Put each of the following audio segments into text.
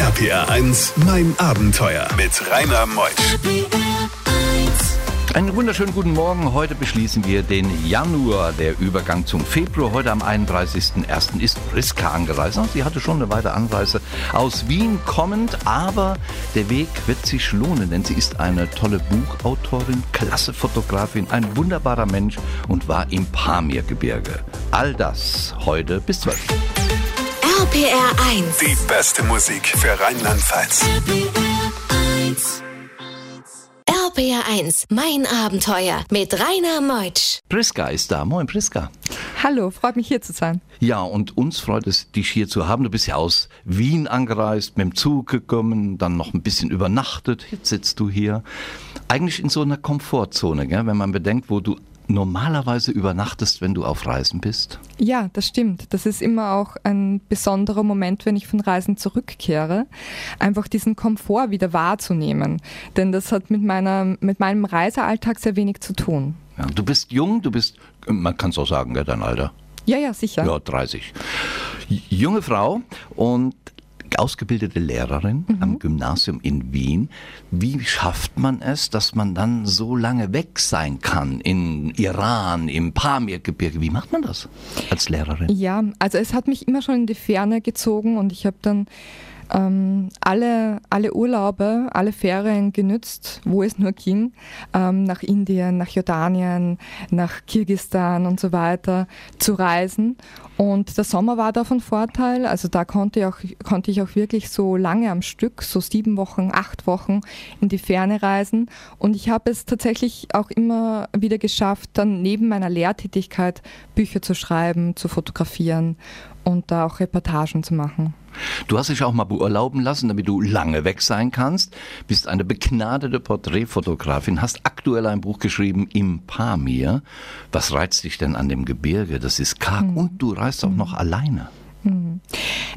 RPR 1, mein Abenteuer mit Rainer Meusch. Einen wunderschönen guten Morgen. Heute beschließen wir den Januar, der Übergang zum Februar. Heute am 31.01. ist Priska angereist. Sie hatte schon eine weite Anreise aus Wien kommend, aber der Weg wird sich lohnen, denn sie ist eine tolle Buchautorin, klasse Fotografin, ein wunderbarer Mensch und war im Pamirgebirge. All das heute bis 12. RPR 1. Die beste Musik für Rheinland-Pfalz. RPR 1, mein Abenteuer mit Rainer Meutsch. Priska ist da. Moin, Priska. Hallo, freut mich hier zu sein. Ja, und uns freut es, dich hier zu haben. Du bist ja aus Wien angereist, mit dem Zug gekommen, dann noch ein bisschen übernachtet. Jetzt sitzt du hier. Eigentlich in so einer Komfortzone, gell? wenn man bedenkt, wo du normalerweise übernachtest, wenn du auf Reisen bist. Ja, das stimmt. Das ist immer auch ein besonderer Moment, wenn ich von Reisen zurückkehre, einfach diesen Komfort wieder wahrzunehmen. Denn das hat mit, meiner, mit meinem Reisealltag sehr wenig zu tun. Ja, du bist jung, du bist, man kann es auch sagen, dein Alter. Ja, ja, sicher. Ja, 30. Junge Frau und ausgebildete Lehrerin am Gymnasium in Wien. Wie schafft man es, dass man dann so lange weg sein kann in Iran, im Pamirgebirge? Wie macht man das als Lehrerin? Ja, also es hat mich immer schon in die Ferne gezogen und ich habe dann ähm, alle, alle Urlaube, alle Ferien genützt, wo es nur ging, ähm, nach Indien, nach Jordanien, nach Kirgistan und so weiter zu reisen. Und der Sommer war da von Vorteil. Also da konnte ich, auch, konnte ich auch wirklich so lange am Stück, so sieben Wochen, acht Wochen in die Ferne reisen. Und ich habe es tatsächlich auch immer wieder geschafft, dann neben meiner Lehrtätigkeit Bücher zu schreiben, zu fotografieren und da auch Reportagen zu machen. Du hast dich auch mal beurlauben lassen, damit du lange weg sein kannst. Bist eine begnadete Porträtfotografin, hast aktuell ein Buch geschrieben im Pamir. Was reizt dich denn an dem Gebirge? Das ist karg und du reist auch noch alleine.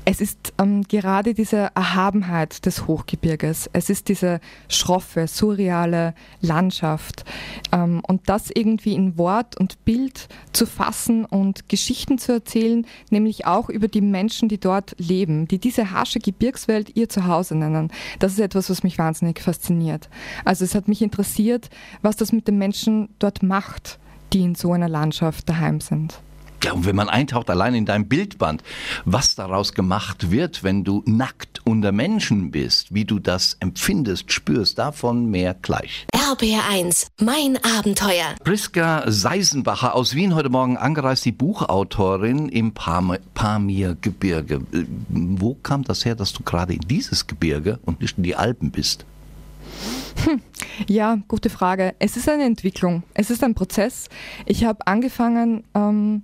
Es ist ähm, gerade diese Erhabenheit des Hochgebirges. Es ist diese schroffe, surreale Landschaft. Ähm, und das irgendwie in Wort und Bild zu fassen und Geschichten zu erzählen, nämlich auch über die Menschen, die dort leben, die diese harsche Gebirgswelt ihr Zuhause nennen. Das ist etwas, was mich wahnsinnig fasziniert. Also es hat mich interessiert, was das mit den Menschen dort macht, die in so einer Landschaft daheim sind. Ja, und wenn man eintaucht allein in dein Bildband, was daraus gemacht wird, wenn du nackt unter Menschen bist, wie du das empfindest, spürst, davon mehr gleich. RPR 1, mein Abenteuer. Priska Seisenbacher aus Wien heute Morgen angereist, die Buchautorin im Pam- Pamirgebirge. Äh, Wo kam das her, dass du gerade in dieses Gebirge und nicht in die Alpen bist? Ja, gute Frage. Es ist eine Entwicklung. Es ist ein Prozess. Ich habe angefangen ähm,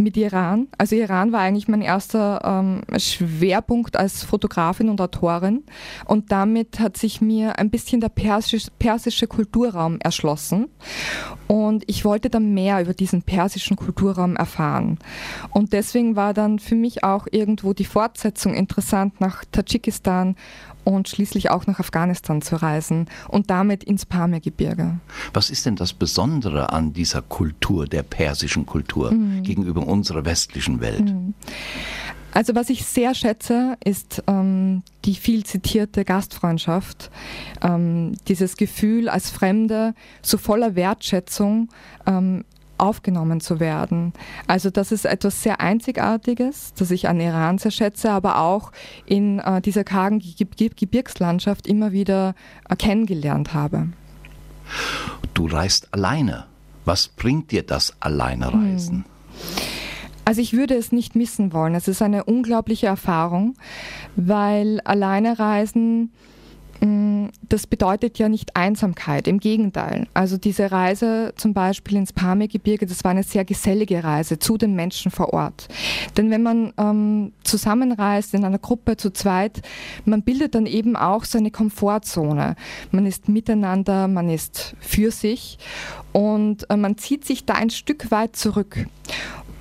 mit Iran. Also Iran war eigentlich mein erster ähm, Schwerpunkt als Fotografin und Autorin. Und damit hat sich mir ein bisschen der persische, persische Kulturraum erschlossen. Und ich wollte dann mehr über diesen persischen Kulturraum erfahren. Und deswegen war dann für mich auch irgendwo die Fortsetzung interessant, nach Tadschikistan und schließlich auch nach Afghanistan zu reisen und damit ins Pamirgebirge. Was ist denn das Besondere an dieser Kultur, der persischen Kultur, gegenüber unserer westlichen Welt? Also was ich sehr schätze, ist ähm, die viel zitierte Gastfreundschaft, ähm, dieses Gefühl als Fremde so voller Wertschätzung ähm, aufgenommen zu werden. Also das ist etwas sehr Einzigartiges, das ich an Iran sehr schätze, aber auch in äh, dieser kargen Ge Ge Gebirgslandschaft immer wieder äh, kennengelernt habe. Du reist alleine. Was bringt dir das Alleinereisen? Also ich würde es nicht missen wollen. Es ist eine unglaubliche Erfahrung, weil alleine reisen, mh, das bedeutet ja nicht Einsamkeit. Im Gegenteil. Also diese Reise zum Beispiel ins Pamirgebirge, das war eine sehr gesellige Reise zu den Menschen vor Ort. Denn wenn man ähm, zusammenreist in einer Gruppe zu zweit, man bildet dann eben auch so eine Komfortzone. Man ist miteinander, man ist für sich und äh, man zieht sich da ein Stück weit zurück.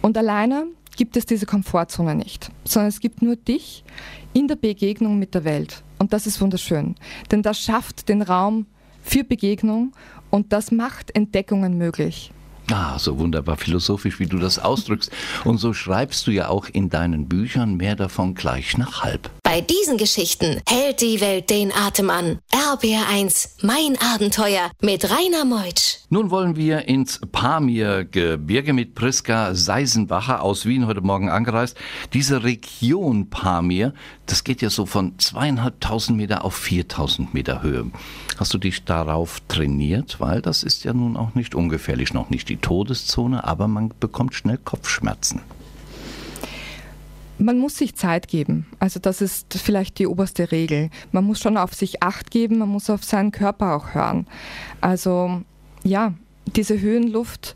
Und alleine gibt es diese Komfortzone nicht, sondern es gibt nur dich in der Begegnung mit der Welt. Und das ist wunderschön, denn das schafft den Raum für Begegnung und das macht Entdeckungen möglich. Ah, so wunderbar philosophisch, wie du das ausdrückst. Und so schreibst du ja auch in deinen Büchern mehr davon gleich nach halb. Bei diesen Geschichten hält die Welt den Atem an. RBR1, mein Abenteuer mit Rainer Meutsch. Nun wollen wir ins Pamir-Gebirge mit Priska Seisenbacher aus Wien heute Morgen angereist. Diese Region Pamir, das geht ja so von zweieinhalbtausend Meter auf viertausend Meter Höhe. Hast du dich darauf trainiert? Weil das ist ja nun auch nicht ungefährlich, noch nicht die Todeszone, aber man bekommt schnell Kopfschmerzen. Man muss sich Zeit geben. Also das ist vielleicht die oberste Regel. Man muss schon auf sich acht geben, man muss auf seinen Körper auch hören. Also ja, diese Höhenluft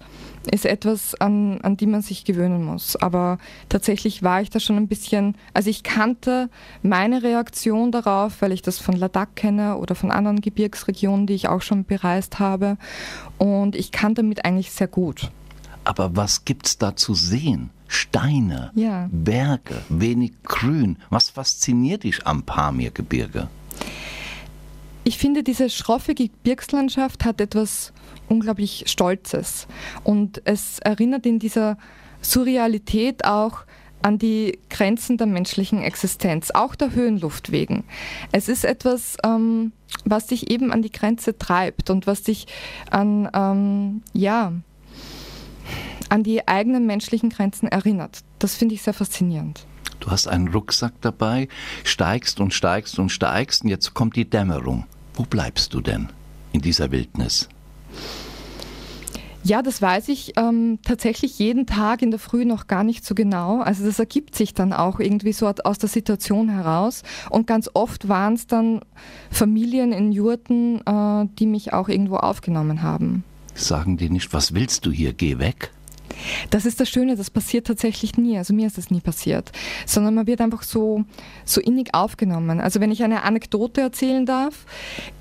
ist etwas, an, an die man sich gewöhnen muss. Aber tatsächlich war ich da schon ein bisschen, also ich kannte meine Reaktion darauf, weil ich das von Ladakh kenne oder von anderen Gebirgsregionen, die ich auch schon bereist habe. Und ich kann damit eigentlich sehr gut. Aber was gibt's da zu sehen? Steine, Ja. Berge, wenig Grün. Was fasziniert dich am Pamirgebirge? Ich finde, diese schroffe Gebirgslandschaft hat etwas unglaublich Stolzes. Und es erinnert in dieser Surrealität auch an die Grenzen der menschlichen Existenz, auch der Höhenluft wegen. Es ist etwas, ähm, was dich eben an die Grenze treibt und was dich an, ähm, ja, an die eigenen menschlichen Grenzen erinnert. Das finde ich sehr faszinierend. Du hast einen Rucksack dabei, steigst und steigst und steigst und jetzt kommt die Dämmerung. Wo bleibst du denn in dieser Wildnis? Ja, das weiß ich ähm, tatsächlich jeden Tag in der Früh noch gar nicht so genau. Also das ergibt sich dann auch irgendwie so aus der Situation heraus. Und ganz oft waren es dann Familien in Jurten, äh, die mich auch irgendwo aufgenommen haben. Sagen die nicht, was willst du hier, geh weg? Das ist das Schöne, das passiert tatsächlich nie. Also mir ist das nie passiert, sondern man wird einfach so, so innig aufgenommen. Also wenn ich eine Anekdote erzählen darf,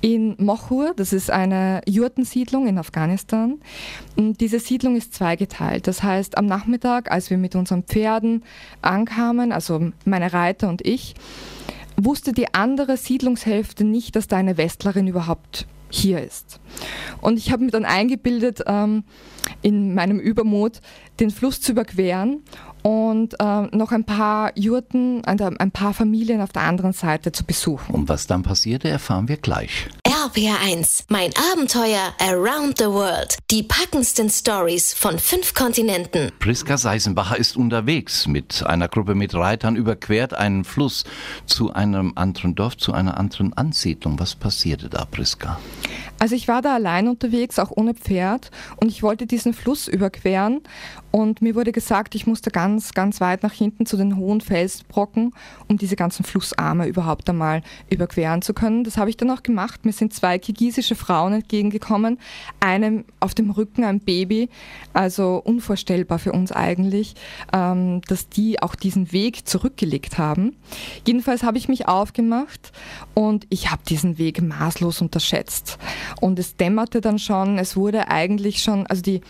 in Mochur, das ist eine Jurtensiedlung in Afghanistan, und diese Siedlung ist zweigeteilt. Das heißt, am Nachmittag, als wir mit unseren Pferden ankamen, also meine Reiter und ich, wusste die andere Siedlungshälfte nicht, dass da eine Westlerin überhaupt hier ist. Und ich habe mir dann eingebildet, ähm, in meinem Übermut den Fluss zu überqueren und ähm, noch ein paar Jurten, ein, ein paar Familien auf der anderen Seite zu besuchen. Und was dann passierte, erfahren wir gleich. RPR1, mein Abenteuer around the world. Die packendsten Stories von fünf Kontinenten. Priska Seisenbacher ist unterwegs mit einer Gruppe mit Reitern, überquert einen Fluss zu einem anderen Dorf, zu einer anderen Ansiedlung. Was passierte da, Priska? Also ich war da allein unterwegs, auch ohne Pferd und ich wollte diesen Fluss überqueren und mir wurde gesagt, ich musste ganz, ganz weit nach hinten zu den hohen Felsbrocken, um diese ganzen Flussarme überhaupt einmal überqueren zu können. Das habe ich dann auch gemacht. Mir sind zwei kirgisische Frauen entgegengekommen, einem auf dem Rücken ein Baby, also unvorstellbar für uns eigentlich, ähm, dass die auch diesen Weg zurückgelegt haben. Jedenfalls habe ich mich aufgemacht und ich habe diesen Weg maßlos unterschätzt. Und es dämmerte dann schon, es wurde eigentlich schon, also die,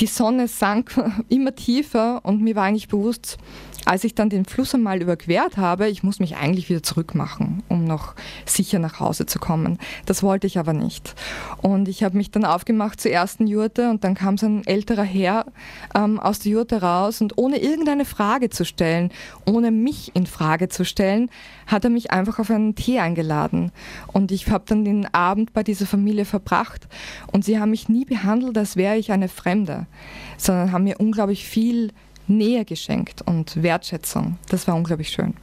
die Sonne sank immer tiefer und mir war eigentlich bewusst, als ich dann den Fluss einmal überquert habe, ich muss mich eigentlich wieder zurückmachen, um noch sicher nach Hause zu kommen. Das wollte ich aber nicht. Und ich habe mich dann aufgemacht zur ersten Jurte und dann kam so ein älterer Herr ähm, aus der Jurte raus und ohne irgendeine Frage zu stellen, ohne mich in Frage zu stellen, hat er mich einfach auf einen Tee eingeladen. Und ich habe dann den Abend bei dieser Familie verbracht und sie haben mich nie behandelt, als wäre ich eine Fremde, sondern haben mir unglaublich viel Nähe geschenkt und Wertschätzung. Das war unglaublich schön.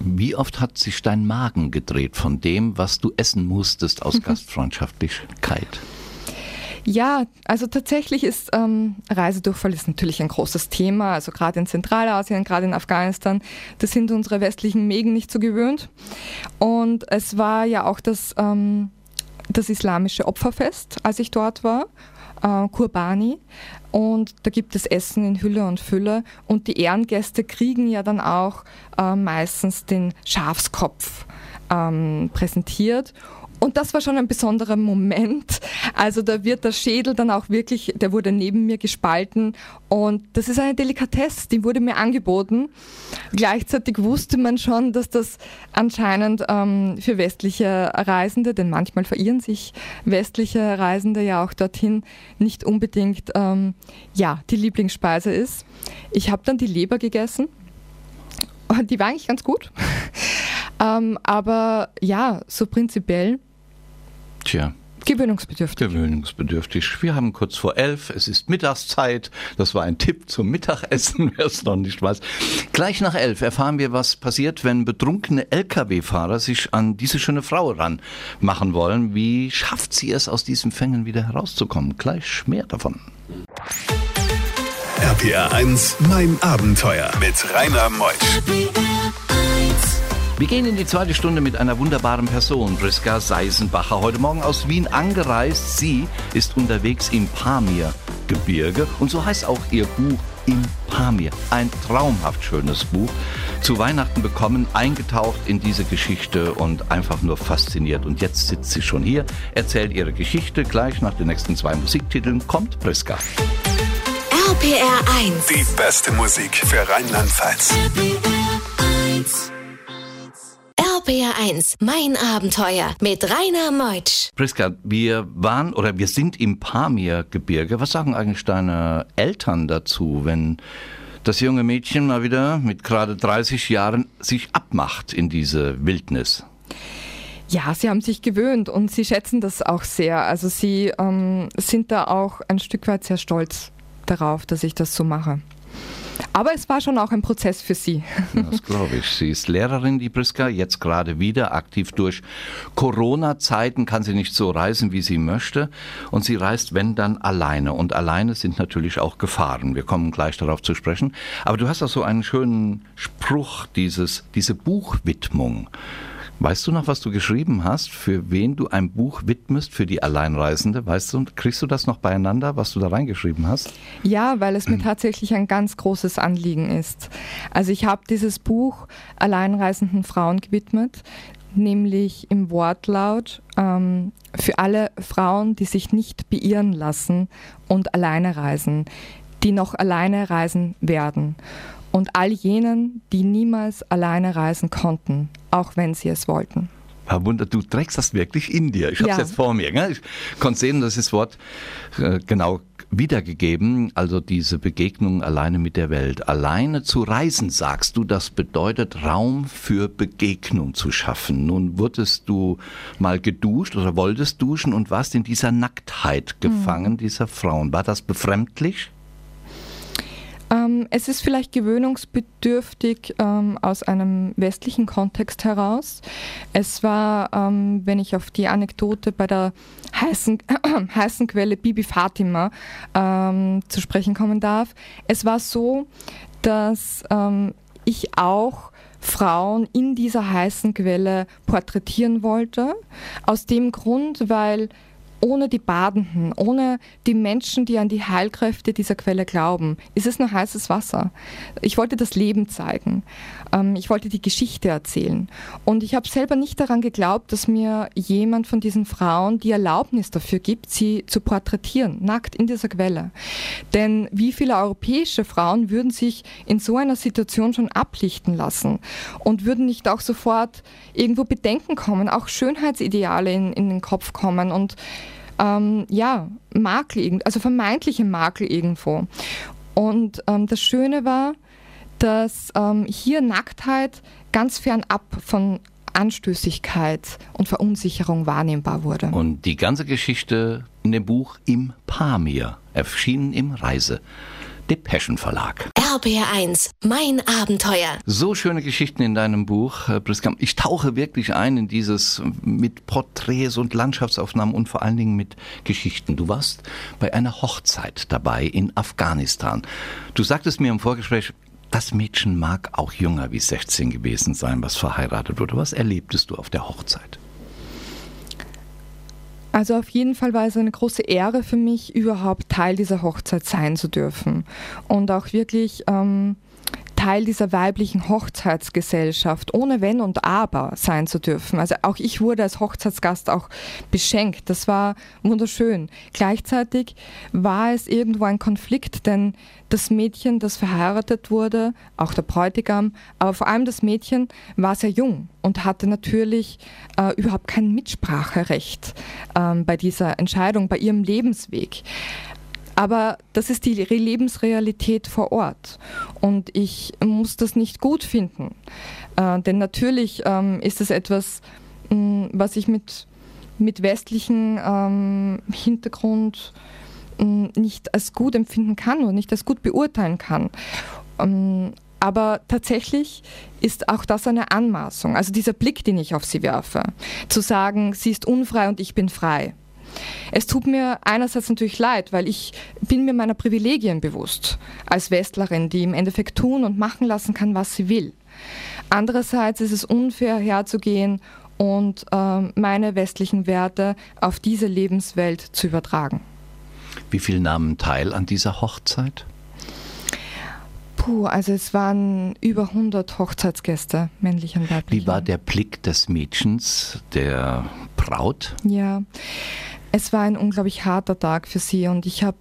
Wie oft hat sich dein Magen gedreht von dem, was du essen musstest aus Gastfreundschaftlichkeit? Ja, also tatsächlich ist ähm, Reisedurchfall ist natürlich ein großes Thema. Also gerade in Zentralasien, gerade in Afghanistan, das sind unsere westlichen Mägen nicht so gewöhnt. Und es war ja auch das, ähm, das islamische Opferfest, als ich dort war. Äh, Kurbani. Und da gibt es Essen in Hülle und Fülle. Und die Ehrengäste kriegen ja dann auch äh, meistens den Schafskopf ähm, präsentiert und das war schon ein besonderer Moment. Also da wird der Schädel dann auch wirklich, der wurde neben mir gespalten und das ist eine Delikatesse, die wurde mir angeboten. Gleichzeitig wusste man schon, dass das anscheinend ähm, für westliche Reisende, denn manchmal verirren sich westliche Reisende ja auch dorthin, nicht unbedingt ähm, ja, die Lieblingsspeise ist. Ich habe dann die Leber gegessen Die war eigentlich ganz gut. ähm, aber ja, so prinzipiell. Tja. Gewöhnungsbedürftig. Gewöhnungsbedürftig. Wir haben kurz vor elf, es ist Mittagszeit. Das war ein Tipp zum Mittagessen, wer es noch nicht weiß. Gleich nach elf erfahren wir, was passiert, wenn betrunkene Lkw-Fahrer sich an diese schöne Frau ranmachen wollen. Wie schafft sie es, aus diesen Fängen wieder herauszukommen? Gleich mehr davon. RPR 1, mein Abenteuer mit Rainer Meusch. Wir gehen in die zweite Stunde mit einer wunderbaren Person, Priska Seisenbacher. Heute Morgen aus Wien angereist. Sie ist unterwegs im Pamir-Gebirge und so heißt auch ihr Buch im Pamir. Ein traumhaft schönes Buch. Zu Weihnachten bekommen, eingetaucht in diese Geschichte und einfach nur fasziniert. Und jetzt sitzt sie schon hier, erzählt ihre Geschichte. Gleich nach den nächsten zwei Musiktiteln kommt Priska. RPR 1. Die beste Musik für Rheinland-Pfalz. RPR 1, mein Abenteuer mit Rainer Meutsch. Priska, wir waren oder wir sind im Pamir-Gebirge. Was sagen eigentlich deine Eltern dazu, wenn das junge Mädchen mal wieder mit gerade 30 Jahren sich abmacht in diese Wildnis? Ja, sie haben sich gewöhnt und sie schätzen das auch sehr. Also sie ähm, sind da auch ein Stück weit sehr stolz darauf, dass ich das so mache. Aber es war schon auch ein Prozess für sie. Das glaube ich. Sie ist Lehrerin, die Priska, jetzt gerade wieder aktiv durch Corona-Zeiten, kann sie nicht so reisen, wie sie möchte. Und sie reist, wenn dann, alleine. Und alleine sind natürlich auch Gefahren. Wir kommen gleich darauf zu sprechen. Aber du hast auch so einen schönen Spruch, dieses, diese Buchwidmung. Weißt du noch, was du geschrieben hast, für wen du ein Buch widmest für die Alleinreisende? Weißt du, kriegst du das noch beieinander, was du da reingeschrieben hast? Ja, weil es mir tatsächlich ein ganz großes Anliegen ist. Also ich habe dieses Buch alleinreisenden Frauen gewidmet, nämlich im Wortlaut ähm, für alle Frauen, die sich nicht beirren lassen und alleine reisen, die noch alleine reisen werden und all jenen, die niemals alleine reisen konnten, auch wenn sie es wollten. Herr Wunder, du trägst das wirklich in dir. Ich habe es Ja. jetzt vor mir. Gell? Ich konnte sehen, das ist das Wort äh, genau wiedergegeben. Also diese Begegnung alleine mit der Welt. Alleine zu reisen, sagst du, das bedeutet Raum für Begegnung zu schaffen. Nun wurdest du mal geduscht oder wolltest duschen und warst in dieser Nacktheit gefangen, dieser Frauen. War das befremdlich? Ähm, es ist vielleicht gewöhnungsbedürftig ähm, aus einem westlichen Kontext heraus. Es war, ähm, wenn ich auf die Anekdote bei der heißen, heißen Quelle Bibi Fatima ähm, zu sprechen kommen darf, es war so, dass ähm, ich auch Frauen in dieser heißen Quelle porträtieren wollte. Aus dem Grund, weil ohne die Badenden, ohne die Menschen, die an die Heilkräfte dieser Quelle glauben, ist es nur heißes Wasser. Ich wollte das Leben zeigen. Ähm, ich wollte die Geschichte erzählen. Und ich habe selber nicht daran geglaubt, dass mir jemand von diesen Frauen die Erlaubnis dafür gibt, sie zu porträtieren, nackt in dieser Quelle. Denn wie viele europäische Frauen würden sich in so einer Situation schon ablichten lassen und würden nicht auch sofort irgendwo Bedenken kommen, auch Schönheitsideale in, in den Kopf kommen und ähm, ja, Makel, also vermeintliche Makel irgendwo. Und ähm, das Schöne war, dass ähm, hier Nacktheit ganz fernab von Anstößigkeit und Verunsicherung wahrnehmbar wurde. Und die ganze Geschichte in dem Buch Im Pamir, erschienen im Reise. Depeschen Verlag. RBR1, mein Abenteuer. So schöne Geschichten in deinem Buch, äh, Priska. Ich tauche wirklich ein in dieses mit Porträts und Landschaftsaufnahmen und vor allen Dingen mit Geschichten. Du warst bei einer Hochzeit dabei in Afghanistan. Du sagtest mir im Vorgespräch, das Mädchen mag auch jünger wie 16 gewesen sein, was verheiratet wurde. Was erlebtest du auf der Hochzeit? Also auf jeden Fall war es eine große Ehre für mich, überhaupt Teil dieser Hochzeit sein zu dürfen. Und auch wirklich ähm, Teil dieser weiblichen Hochzeitsgesellschaft ohne Wenn und Aber sein zu dürfen. Also auch ich wurde als Hochzeitsgast auch beschenkt. Das war wunderschön. Gleichzeitig war es irgendwo ein Konflikt, denn das Mädchen, das verheiratet wurde, auch der Bräutigam, aber vor allem das Mädchen war sehr jung und hatte natürlich äh, überhaupt kein Mitspracherecht ähm, bei dieser Entscheidung, bei ihrem Lebensweg. Aber das ist die Lebensrealität vor Ort. Und ich muss das nicht gut finden. Äh, denn natürlich ähm, ist es etwas, mh, mm, was ich mit, mit westlichem ähm, Hintergrund mh, mm, nicht als gut empfinden kann oder nicht als gut beurteilen kann. Ähm, aber tatsächlich ist auch das eine Anmaßung, also dieser Blick, den ich auf sie werfe, zu sagen, sie ist unfrei und ich bin frei. Es tut mir einerseits natürlich leid, weil ich bin mir meiner Privilegien bewusst als Westlerin, die im Endeffekt tun und machen lassen kann, was sie will. Andererseits ist es unfair herzugehen und äh, meine westlichen Werte auf diese Lebenswelt zu übertragen. Wie viele nahmen teil an dieser Hochzeit? Puh, also es waren über 100 Hochzeitsgäste, männlich und weiblich. Wie war der Blick des Mädchens, der Braut? Ja, es war ein unglaublich harter Tag für sie und ich habe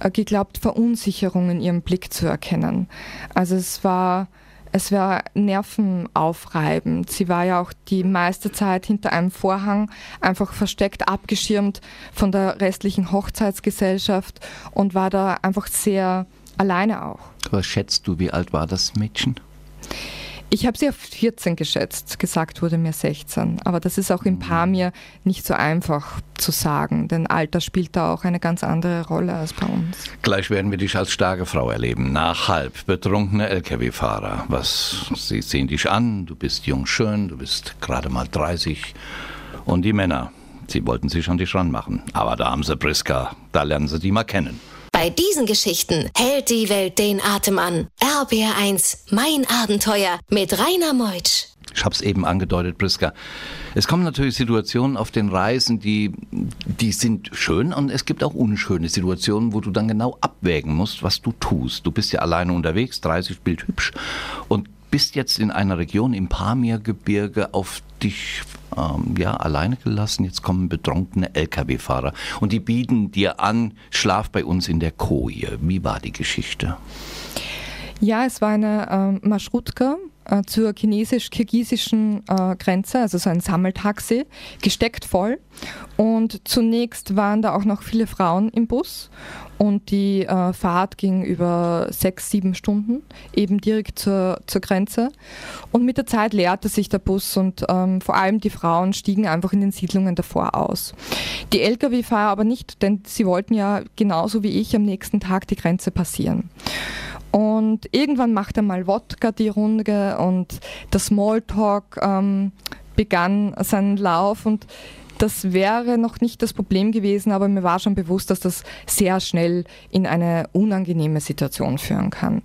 äh, geglaubt, Verunsicherung in ihrem Blick zu erkennen. Also es war, es war nervenaufreibend. Sie war ja auch die meiste Zeit hinter einem Vorhang, einfach versteckt, abgeschirmt von der restlichen Hochzeitsgesellschaft und war da einfach sehr alleine auch. Was schätzt du, wie alt war das Mädchen? Ich habe sie auf 14 geschätzt, gesagt wurde mir 16. Aber das ist auch im Pamir nicht so einfach zu sagen, denn Alter spielt da auch eine ganz andere Rolle als bei uns. Gleich werden wir dich als starke Frau erleben. Nach halb betrunkene Lkw-Fahrer. Was, sie sehen dich an, du bist jung schön, du bist gerade mal 30. Und die Männer, sie wollten sich an dich ranmachen. Aber da haben sie Priska, da lernen sie die mal kennen. Bei diesen Geschichten hält die Welt den Atem an. RBR1, mein Abenteuer mit Rainer Meutsch. Ich habe es eben angedeutet, Priska. Es kommen natürlich Situationen auf den Reisen, die, die sind schön und es gibt auch unschöne Situationen, wo du dann genau abwägen musst, was du tust. Du bist ja alleine unterwegs, 30 Bild hübsch und bist jetzt in einer Region im Pamirgebirge auf dich ähm, ja, alleine gelassen. Jetzt kommen betrunkene Lkw-Fahrer und die bieten dir an, schlaf bei uns in der Koje. Wie war die Geschichte? Ja, es war eine ähm, Marschrutka äh, zur chinesisch-kirgisischen äh, Grenze, also so ein Sammeltaxi, gesteckt voll. Und zunächst waren da auch noch viele Frauen im Bus und die äh, Fahrt ging über sechs, sieben Stunden, eben direkt zur, zur Grenze. Und mit der Zeit leerte sich der Bus und ähm, vor allem die Frauen stiegen einfach in den Siedlungen davor aus. Die Lkw-Fahrer aber nicht, denn sie wollten ja genauso wie ich am nächsten Tag die Grenze passieren. Und irgendwann machte mal Wodka die Runde und der Smalltalk ähm, begann seinen Lauf. Und das wäre noch nicht das Problem gewesen, aber mir war schon bewusst, dass das sehr schnell in eine unangenehme Situation führen kann.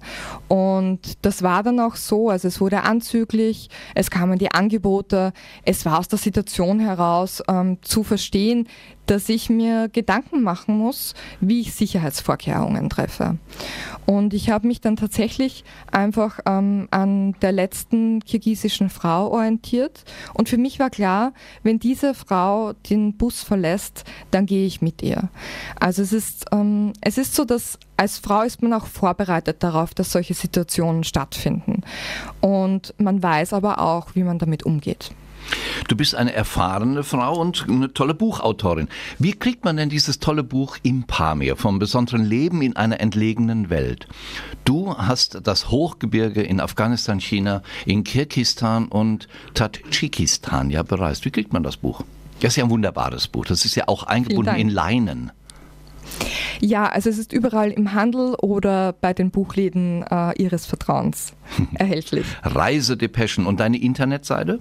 Und das war dann auch so, also es wurde anzüglich, es kamen die Angebote, es war aus der Situation heraus ähm, zu verstehen, dass ich mir Gedanken machen muss, wie ich Sicherheitsvorkehrungen treffe. Und ich habe mich dann tatsächlich einfach ähm, an der letzten kirgisischen Frau orientiert. Und für mich war klar, wenn diese Frau den Bus verlässt, dann gehe ich mit ihr. Also es ist, ähm, es ist so, dass als Frau ist man auch vorbereitet darauf, dass solche Situationen stattfinden. Und man weiß aber auch, wie man damit umgeht. Du bist eine erfahrene Frau und eine tolle Buchautorin. Wie kriegt man denn dieses tolle Buch im Pamir vom besonderen Leben in einer entlegenen Welt? Du hast das Hochgebirge in Afghanistan, China, in Kirgistan und Tadschikistan ja bereist. Wie kriegt man das Buch? Das ist ja ein wunderbares Buch. Das ist ja auch eingebunden in Leinen. Ja, also es ist überall im Handel oder bei den Buchläden äh, Ihres Vertrauens erhältlich. Reisedepeschen und deine Internetseite?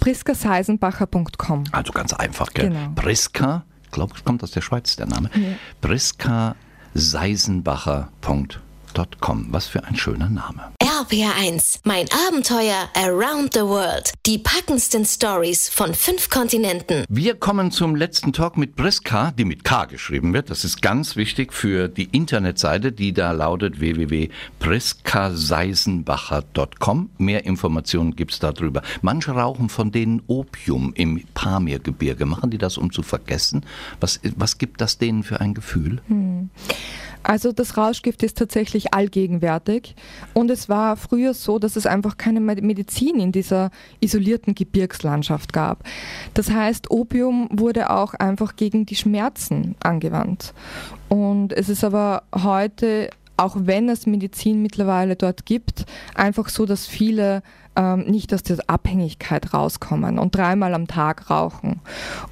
priskaseisenbacher.com. Also ganz einfach, gell? Genau. Priska, ich glaube, es kommt aus der Schweiz, der Name. Ja. Priska Seisenbacher.com. Was für ein schöner Name. RPR1, mein Abenteuer Around the World. Die packendsten Stories von fünf Kontinenten. Wir kommen zum letzten Talk mit Priska, die mit K geschrieben wird. Das ist ganz wichtig für die Internetseite, die da lautet www.priskaseisenbacher.com. Mehr Informationen gibt es darüber. Manche rauchen von denen Opium im Pamirgebirge. Machen die das, um zu vergessen? Was, was gibt das denen für ein Gefühl? Hm. Also das Rauschgift ist tatsächlich allgegenwärtig und es war früher so, dass es einfach keine Medizin in dieser isolierten Gebirgslandschaft gab. Das heißt, Opium wurde auch einfach gegen die Schmerzen angewandt. Und es ist aber heute, auch wenn es Medizin mittlerweile dort gibt, einfach so, dass viele ähm, nicht aus der Abhängigkeit rauskommen und dreimal am Tag rauchen.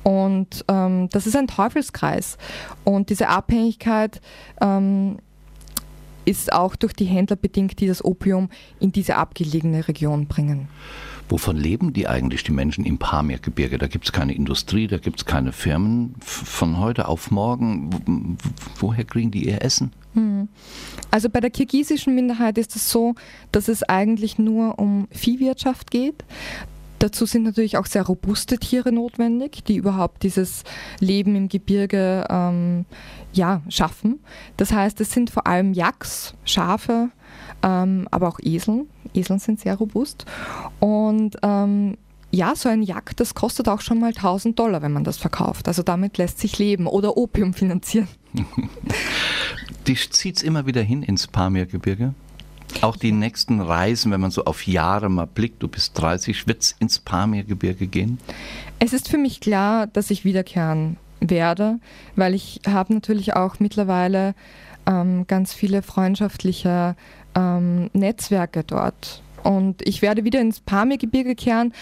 Und ähm, das ist ein Teufelskreis. Und diese Abhängigkeit ähm, ist auch durch die Händler bedingt, die das Opium in diese abgelegene Region bringen. Wovon leben die eigentlich, die Menschen im Pamirgebirge? Da gibt es keine Industrie, da gibt es keine Firmen. Von heute auf morgen, woher kriegen die ihr Essen? Hm. Also bei der kirgisischen Minderheit ist es so, dass es eigentlich nur um Viehwirtschaft geht. Dazu sind natürlich auch sehr robuste Tiere notwendig, die überhaupt dieses Leben im Gebirge ähm, ja, schaffen. Das heißt, es sind vor allem Yaks, Schafe, ähm, aber auch Eseln. Eseln sind sehr robust. Und ähm, ja, so ein Yak, das kostet auch schon mal 1000 Dollar, wenn man das verkauft. Also damit lässt sich leben oder Opium finanzieren. Dich zieht es immer wieder hin ins Pamirgebirge? Auch die nächsten Reisen, wenn man so auf Jahre mal blickt, du bist 30, wird es ins Pamirgebirge gehen? Es ist für mich klar, dass ich wiederkehren werde, weil ich habe natürlich auch mittlerweile ähm, ganz viele freundschaftliche ähm, Netzwerke dort. Und ich werde wieder ins Pamirgebirge kehren,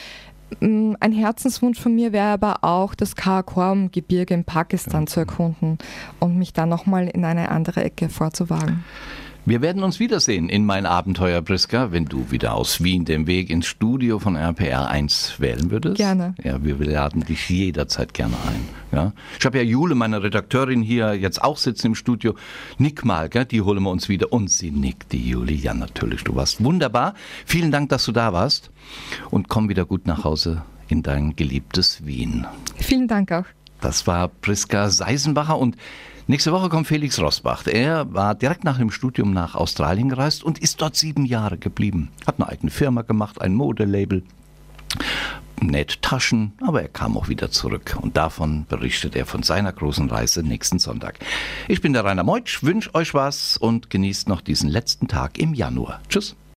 Mm, ein Herzenswunsch von mir wäre aber auch, das Karakoram-Gebirge in Pakistan zu erkunden und mich dann nochmal in eine andere Ecke vorzuwagen. Wir werden uns wiedersehen in mein Abenteuer, Priska, wenn du wieder aus Wien den Weg ins Studio von RPR 1 wählen würdest. Gerne. Ja, wir laden dich jederzeit gerne ein. Ja. Ich habe ja Jule, meine Redakteurin, hier jetzt auch sitzen im Studio. Nick mal, gell? die holen wir uns wieder. Und sie nickt, die Juli. Ja, natürlich, du warst wunderbar. Vielen Dank, dass du da warst. Und komm wieder gut nach Hause in dein geliebtes Wien. Vielen Dank auch. Das war Priska Seisenbacher und Nächste Woche kommt Felix Rosbach. Er war direkt nach dem Studium nach Australien gereist und ist dort sieben Jahre geblieben. Hat eine eigene Firma gemacht, ein Modelabel. Nett Taschen, aber er kam auch wieder zurück. Und davon berichtet er von seiner großen Reise nächsten Sonntag. Ich bin der Rainer Meutsch, wünsche euch was und genießt noch diesen letzten Tag im Januar. Tschüss.